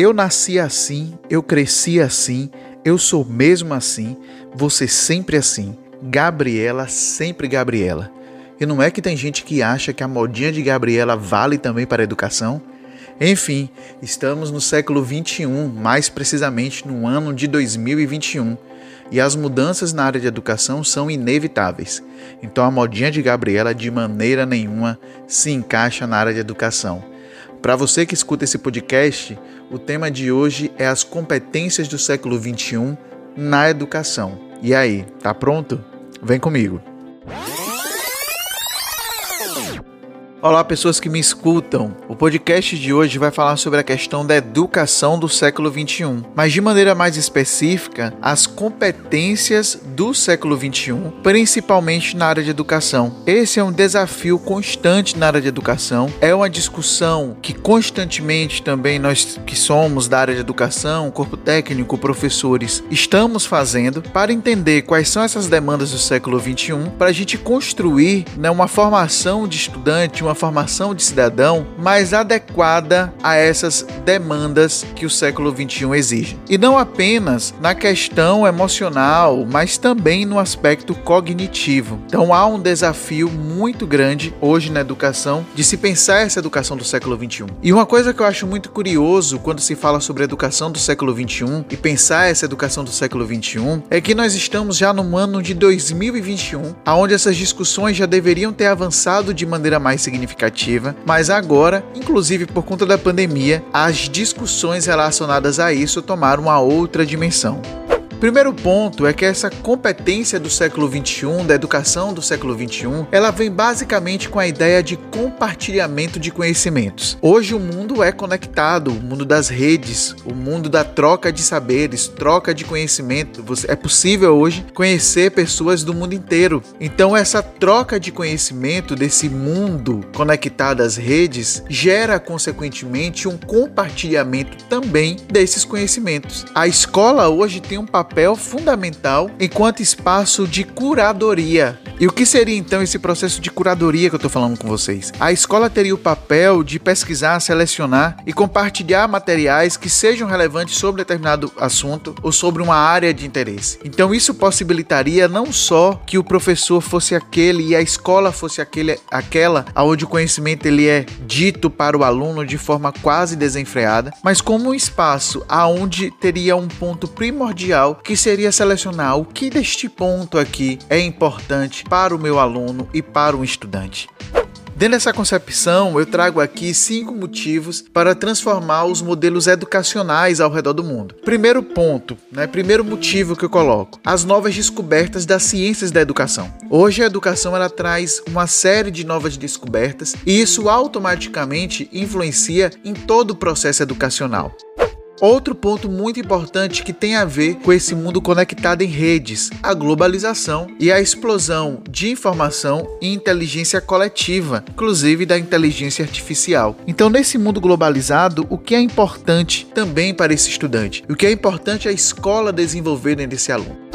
Eu nasci assim, eu cresci assim, eu sou mesmo assim, você sempre assim. Gabriela, sempre Gabriela. E não é que tem gente que acha que a modinha de Gabriela vale também para a educação? Enfim, estamos no século 21, mais precisamente no ano de 2021, e as mudanças na área de educação são inevitáveis. Então a modinha de Gabriela de maneira nenhuma se encaixa na área de educação. Para você que escuta esse podcast, o tema de hoje é as competências do século XXI na educação. E aí, tá pronto? Vem comigo! Olá, pessoas que me escutam. O podcast de hoje vai falar sobre a questão da educação do século 21, mas de maneira mais específica, as competências do século 21, principalmente na área de educação. Esse é um desafio constante na área de educação, é uma discussão que constantemente também nós que somos da área de educação, corpo técnico, professores, estamos fazendo para entender quais são essas demandas do século 21, para a gente construir né, uma formação de estudante, uma formação de cidadão mais adequada a essas demandas que o século XXI exige. E não apenas na questão emocional, mas também no aspecto cognitivo. Então há um desafio muito grande hoje na educação de se pensar essa educação do século XXI. E uma coisa que eu acho muito curioso quando se fala sobre a educação do século XXI e pensar essa educação do século XXI é que nós estamos já no ano de 2021, onde essas discussões já deveriam ter avançado de maneira mais significativa significativa, mas agora, inclusive por conta da pandemia, as discussões relacionadas a isso tomaram uma outra dimensão. Primeiro ponto é que essa competência do século 21, da educação do século 21, ela vem basicamente com a ideia de compartilhamento de conhecimentos. Hoje o mundo é conectado, o mundo das redes, o mundo da troca de saberes, troca de conhecimento. É possível hoje conhecer pessoas do mundo inteiro. Então essa troca de conhecimento desse mundo conectado às redes gera consequentemente um compartilhamento também desses conhecimentos. A escola hoje tem um papel papel fundamental enquanto espaço de curadoria. E o que seria então esse processo de curadoria que eu estou falando com vocês? A escola teria o papel de pesquisar, selecionar e compartilhar materiais que sejam relevantes sobre determinado assunto ou sobre uma área de interesse. Então isso possibilitaria não só que o professor fosse aquele e a escola fosse aquele, aquela onde o conhecimento ele é dito para o aluno de forma quase desenfreada, mas como um espaço aonde teria um ponto primordial que seria selecionar o que deste ponto aqui é importante para o meu aluno e para o estudante. Dentro dessa concepção, eu trago aqui cinco motivos para transformar os modelos educacionais ao redor do mundo. Primeiro ponto, né, primeiro motivo que eu coloco, as novas descobertas das ciências da educação. Hoje a educação ela traz uma série de novas descobertas e isso automaticamente influencia em todo o processo educacional. Outro ponto muito importante que tem a ver com esse mundo conectado em redes, a globalização e a explosão de informação e inteligência coletiva, inclusive da inteligência artificial. Então, nesse mundo globalizado, o que é importante também para esse estudante? O que é importante é a escola desenvolver dentro desse aluno.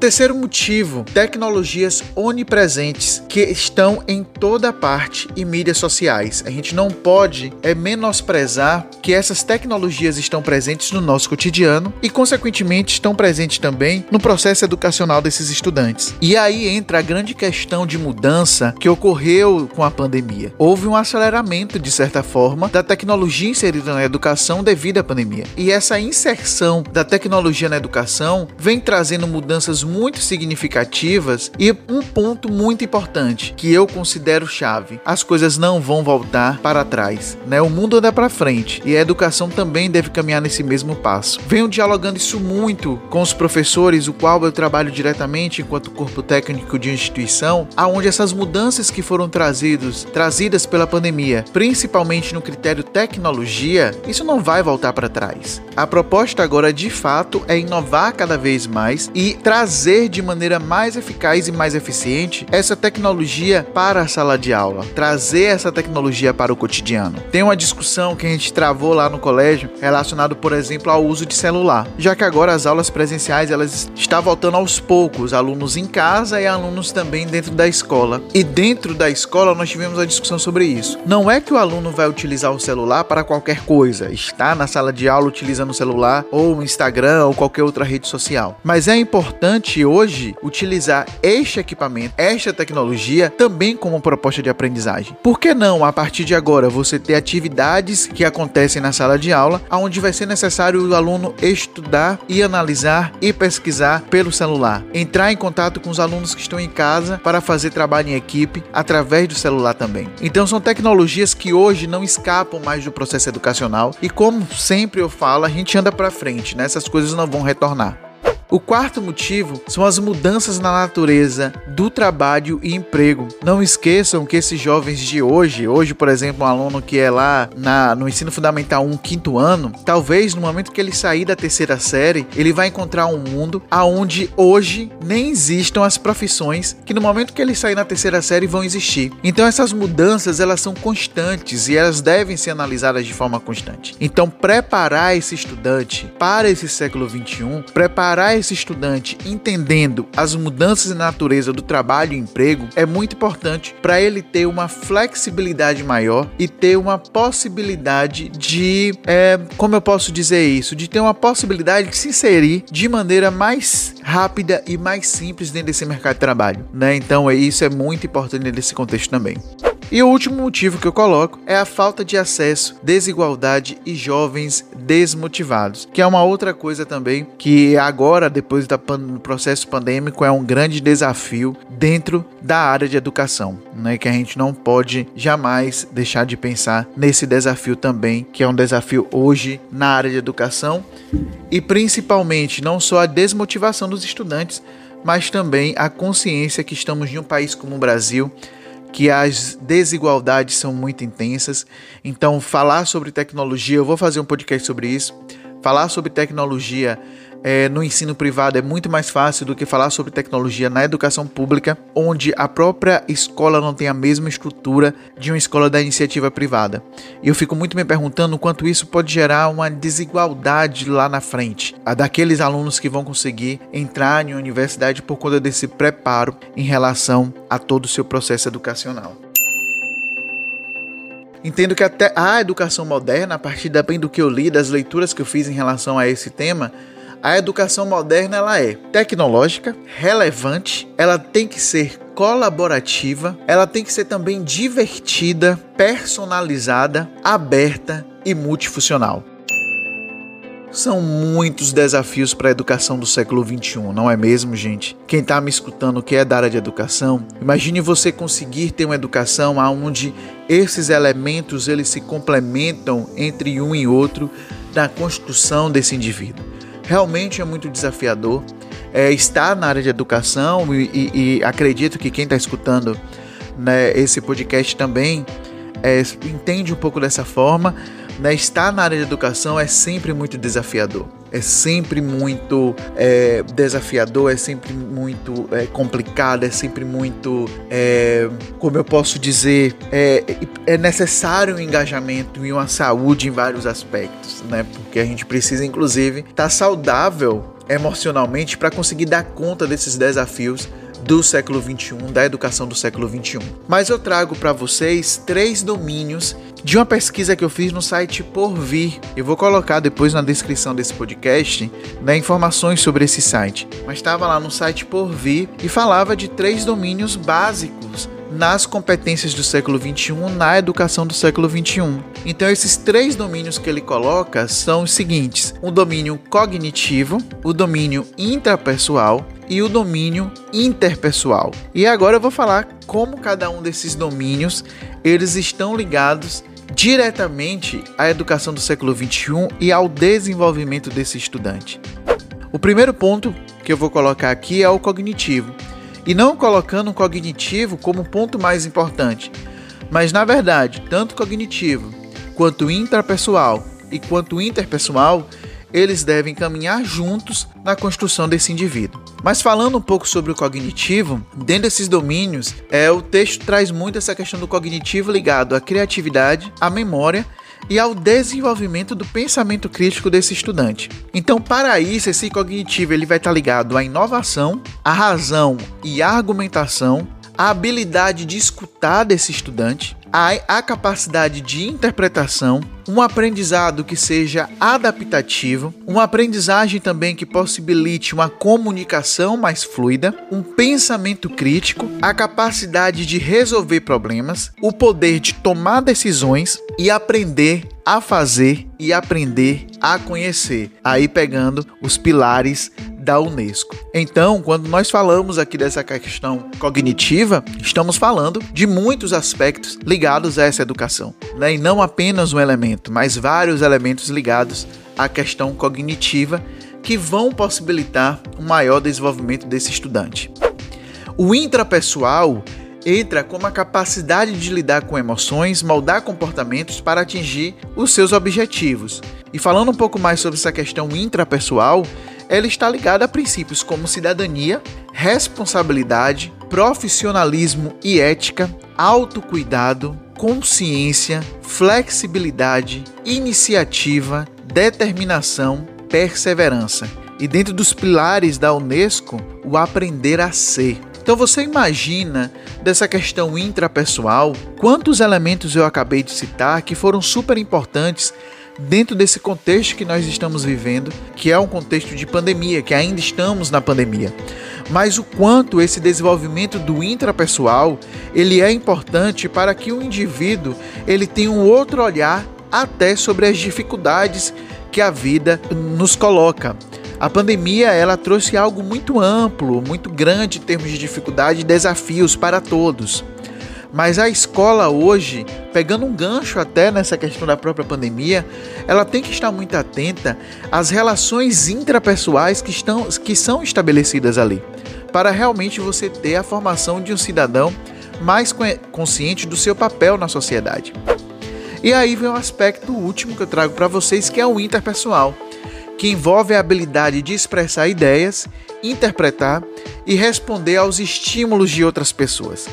Terceiro motivo, tecnologias onipresentes que estão em toda parte e mídias sociais. A gente não pode é menosprezar que essas tecnologias estão presentes no nosso cotidiano e consequentemente estão presentes também no processo educacional desses estudantes. E aí entra a grande questão de mudança que ocorreu com a pandemia. Houve um aceleramento de certa forma da tecnologia inserida na educação devido à pandemia. E essa inserção da tecnologia na educação vem trazendo mudanças muito significativas e um ponto muito importante que eu considero chave: as coisas não vão voltar para trás, né? O mundo anda para frente e a educação também deve caminhar nesse mesmo passo. Venho dialogando isso muito com os professores, o qual eu trabalho diretamente enquanto corpo técnico de instituição, aonde essas mudanças que foram trazidos, trazidas pela pandemia, principalmente no critério tecnologia, isso não vai voltar para trás. A proposta agora de fato é inovar cada vez mais e trazer de maneira mais eficaz e mais eficiente essa tecnologia para a sala de aula, trazer essa tecnologia para o cotidiano. Tem uma discussão que a gente travou lá no colégio relacionado, por exemplo, ao uso de celular, já que agora as aulas presenciais elas estão voltando aos poucos, alunos em casa e alunos também dentro da escola. E dentro da escola nós tivemos a discussão sobre isso. Não é que o aluno vai utilizar o celular para qualquer coisa, está na sala de aula utilizando o celular ou o Instagram ou qualquer outra rede social, mas é importante hoje utilizar este equipamento, esta tecnologia também como proposta de aprendizagem. Por que não, a partir de agora, você ter atividades que acontecem na sala de aula, onde vai ser necessário o aluno estudar e analisar e pesquisar pelo celular, entrar em contato com os alunos que estão em casa para fazer trabalho em equipe através do celular também. Então são tecnologias que hoje não escapam mais do processo educacional e como sempre eu falo, a gente anda para frente, né? Essas coisas não vão retornar. O quarto motivo são as mudanças na natureza do trabalho e emprego. Não esqueçam que esses jovens de hoje, hoje, por exemplo, um aluno que é lá na, no ensino fundamental 1, quinto ano, talvez no momento que ele sair da terceira série, ele vai encontrar um mundo aonde hoje nem existam as profissões que no momento que ele sair na terceira série vão existir. Então essas mudanças, elas são constantes e elas devem ser analisadas de forma constante. Então preparar esse estudante para esse século 21, preparar esse estudante entendendo as mudanças na natureza do trabalho e emprego é muito importante para ele ter uma flexibilidade maior e ter uma possibilidade de, é, como eu posso dizer isso, de ter uma possibilidade de se inserir de maneira mais rápida e mais simples dentro desse mercado de trabalho, né? Então, é isso é muito importante nesse contexto também. E o último motivo que eu coloco é a falta de acesso, desigualdade e jovens desmotivados, que é uma outra coisa também que agora, depois do processo pandêmico, é um grande desafio dentro da área de educação, né? Que a gente não pode jamais deixar de pensar nesse desafio também, que é um desafio hoje na área de educação e principalmente não só a desmotivação dos estudantes, mas também a consciência que estamos em um país como o Brasil que as desigualdades são muito intensas. Então, falar sobre tecnologia, eu vou fazer um podcast sobre isso. Falar sobre tecnologia é, no ensino privado é muito mais fácil do que falar sobre tecnologia na educação pública, onde a própria escola não tem a mesma estrutura de uma escola da iniciativa privada. E eu fico muito me perguntando quanto isso pode gerar uma desigualdade lá na frente, a daqueles alunos que vão conseguir entrar em uma universidade por conta desse preparo em relação a todo o seu processo educacional. Entendo que até a educação moderna, a partir bem do que eu li, das leituras que eu fiz em relação a esse tema, a educação moderna ela é tecnológica, relevante, ela tem que ser colaborativa, ela tem que ser também divertida, personalizada, aberta e multifuncional. São muitos desafios para a educação do século XXI, não é mesmo, gente? Quem está me escutando que é da área de educação, imagine você conseguir ter uma educação onde esses elementos eles se complementam entre um e outro na construção desse indivíduo realmente é muito desafiador. É, estar na área de educação e, e, e acredito que quem está escutando né, esse podcast também é, entende um pouco dessa forma. Né, estar na área de educação é sempre muito desafiador. É sempre muito é, desafiador, é sempre muito é, complicado, é sempre muito, é, como eu posso dizer, é, é necessário um engajamento e uma saúde em vários aspectos, né? Porque a gente precisa, inclusive, estar tá saudável emocionalmente para conseguir dar conta desses desafios do século 21, da educação do século 21. Mas eu trago para vocês três domínios de uma pesquisa que eu fiz no site Porvir. Eu vou colocar depois na descrição desse podcast né, informações sobre esse site. Mas estava lá no site Porvir e falava de três domínios básicos nas competências do século 21 na educação do século 21. Então esses três domínios que ele coloca são os seguintes: o domínio cognitivo, o domínio intrapessoal e o domínio interpessoal. E agora eu vou falar como cada um desses domínios eles estão ligados diretamente à educação do século XXI e ao desenvolvimento desse estudante. O primeiro ponto que eu vou colocar aqui é o cognitivo. E não colocando o cognitivo como ponto mais importante, mas na verdade, tanto cognitivo quanto intrapessoal e quanto interpessoal, eles devem caminhar juntos na construção desse indivíduo. Mas falando um pouco sobre o cognitivo, dentro desses domínios, é, o texto traz muito essa questão do cognitivo ligado à criatividade, à memória e ao desenvolvimento do pensamento crítico desse estudante. Então, para isso, esse cognitivo ele vai estar ligado à inovação, à razão e à argumentação, à habilidade de escutar desse estudante, à, à capacidade de interpretação, um aprendizado que seja adaptativo, uma aprendizagem também que possibilite uma comunicação mais fluida, um pensamento crítico, a capacidade de resolver problemas, o poder de tomar decisões e aprender a fazer e aprender a conhecer. Aí pegando os pilares da Unesco. Então, quando nós falamos aqui dessa questão cognitiva, estamos falando de muitos aspectos ligados a essa educação, né? e não apenas um elemento, mas vários elementos ligados à questão cognitiva que vão possibilitar um maior desenvolvimento desse estudante. O intrapessoal entra como a capacidade de lidar com emoções, moldar comportamentos para atingir os seus objetivos. E falando um pouco mais sobre essa questão intrapessoal, ela está ligada a princípios como cidadania, responsabilidade, profissionalismo e ética, autocuidado, consciência, flexibilidade, iniciativa, determinação, perseverança. E dentro dos pilares da Unesco, o aprender a ser. Então você imagina dessa questão intrapessoal, quantos elementos eu acabei de citar que foram super importantes dentro desse contexto que nós estamos vivendo, que é um contexto de pandemia, que ainda estamos na pandemia. Mas o quanto esse desenvolvimento do intrapessoal, ele é importante para que o indivíduo ele tenha um outro olhar até sobre as dificuldades que a vida nos coloca. A pandemia ela trouxe algo muito amplo, muito grande em termos de dificuldade e desafios para todos. Mas a escola hoje, pegando um gancho até nessa questão da própria pandemia, ela tem que estar muito atenta às relações intrapessoais que, estão, que são estabelecidas ali, para realmente você ter a formação de um cidadão mais consciente do seu papel na sociedade. E aí vem um aspecto último que eu trago para vocês, que é o interpessoal, que envolve a habilidade de expressar ideias, interpretar e responder aos estímulos de outras pessoas.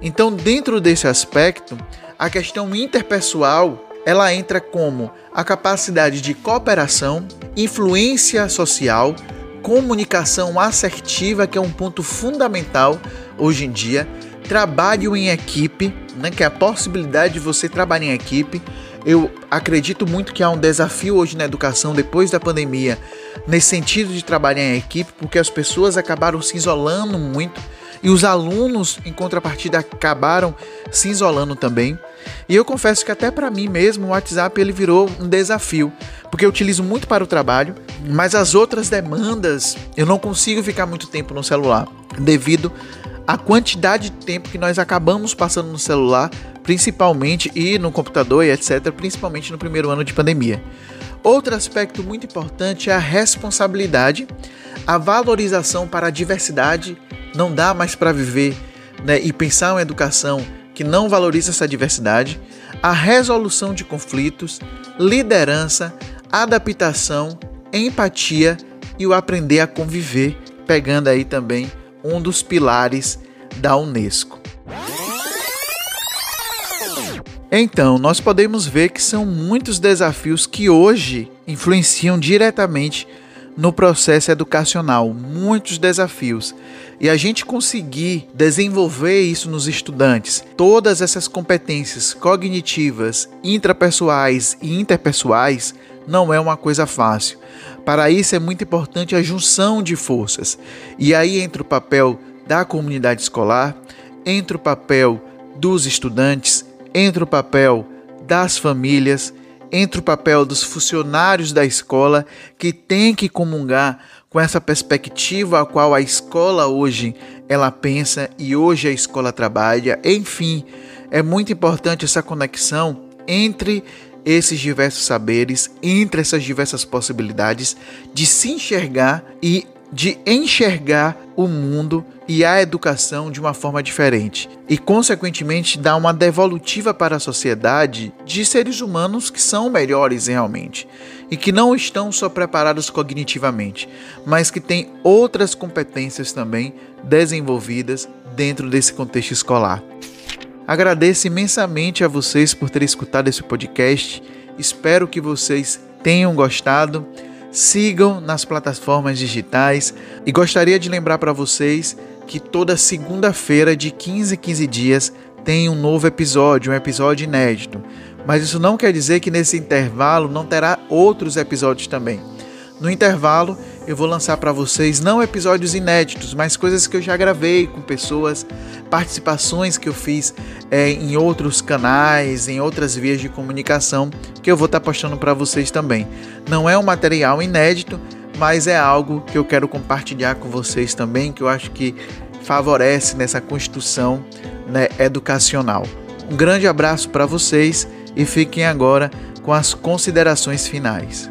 Então, dentro desse aspecto, a questão interpessoal ela entra como a capacidade de cooperação, influência social, comunicação assertiva, que é um ponto fundamental hoje em dia, trabalho em equipe, né, que é a possibilidade de você trabalhar em equipe. Eu acredito muito que há um desafio hoje na educação depois da pandemia, nesse sentido de trabalhar em equipe, porque as pessoas acabaram se isolando muito e os alunos, em contrapartida, acabaram se isolando também. E eu confesso que até para mim mesmo o WhatsApp ele virou um desafio, porque eu utilizo muito para o trabalho, mas as outras demandas eu não consigo ficar muito tempo no celular, devido à quantidade de tempo que nós acabamos passando no celular, principalmente e no computador e etc, principalmente no primeiro ano de pandemia. Outro aspecto muito importante é a responsabilidade, a valorização para a diversidade não dá mais para viver né, e pensar uma educação que não valoriza essa diversidade, a resolução de conflitos, liderança, adaptação, empatia e o aprender a conviver, pegando aí também um dos pilares da Unesco. Então, nós podemos ver que são muitos desafios que hoje influenciam diretamente no processo educacional, muitos desafios. E a gente conseguir desenvolver isso nos estudantes, todas essas competências cognitivas, intrapessoais e interpessoais, não é uma coisa fácil. Para isso é muito importante a junção de forças. E aí entra o papel da comunidade escolar, entra o papel dos estudantes, entra o papel das famílias, entra o papel dos funcionários da escola que tem que comungar com com essa perspectiva a qual a escola hoje ela pensa e hoje a escola trabalha. Enfim, é muito importante essa conexão entre esses diversos saberes, entre essas diversas possibilidades de se enxergar e de enxergar o mundo e a educação de uma forma diferente e, consequentemente, dar uma devolutiva para a sociedade de seres humanos que são melhores realmente e que não estão só preparados cognitivamente, mas que têm outras competências também desenvolvidas dentro desse contexto escolar. Agradeço imensamente a vocês por terem escutado esse podcast. Espero que vocês tenham gostado sigam nas plataformas digitais e gostaria de lembrar para vocês que toda segunda-feira de 15 em 15 dias tem um novo episódio, um episódio inédito. Mas isso não quer dizer que nesse intervalo não terá outros episódios também. No intervalo, eu vou lançar para vocês não episódios inéditos, mas coisas que eu já gravei com pessoas, participações que eu fiz é, em outros canais, em outras vias de comunicação, que eu vou estar tá postando para vocês também. Não é um material inédito, mas é algo que eu quero compartilhar com vocês também, que eu acho que favorece nessa construção né, educacional. Um grande abraço para vocês e fiquem agora com as considerações finais.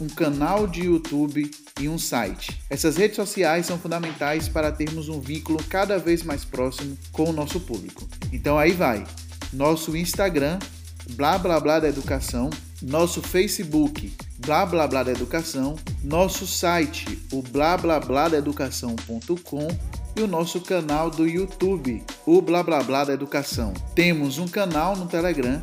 um canal de YouTube e um site. Essas redes sociais são fundamentais para termos um vínculo cada vez mais próximo com o nosso público. Então aí vai. Nosso Instagram, blá blá blá da educação, nosso Facebook, blá blá blá da educação, nosso site, o blá blá blá da educação.com e o nosso canal do YouTube, o blá blá blá da educação. Temos um canal no Telegram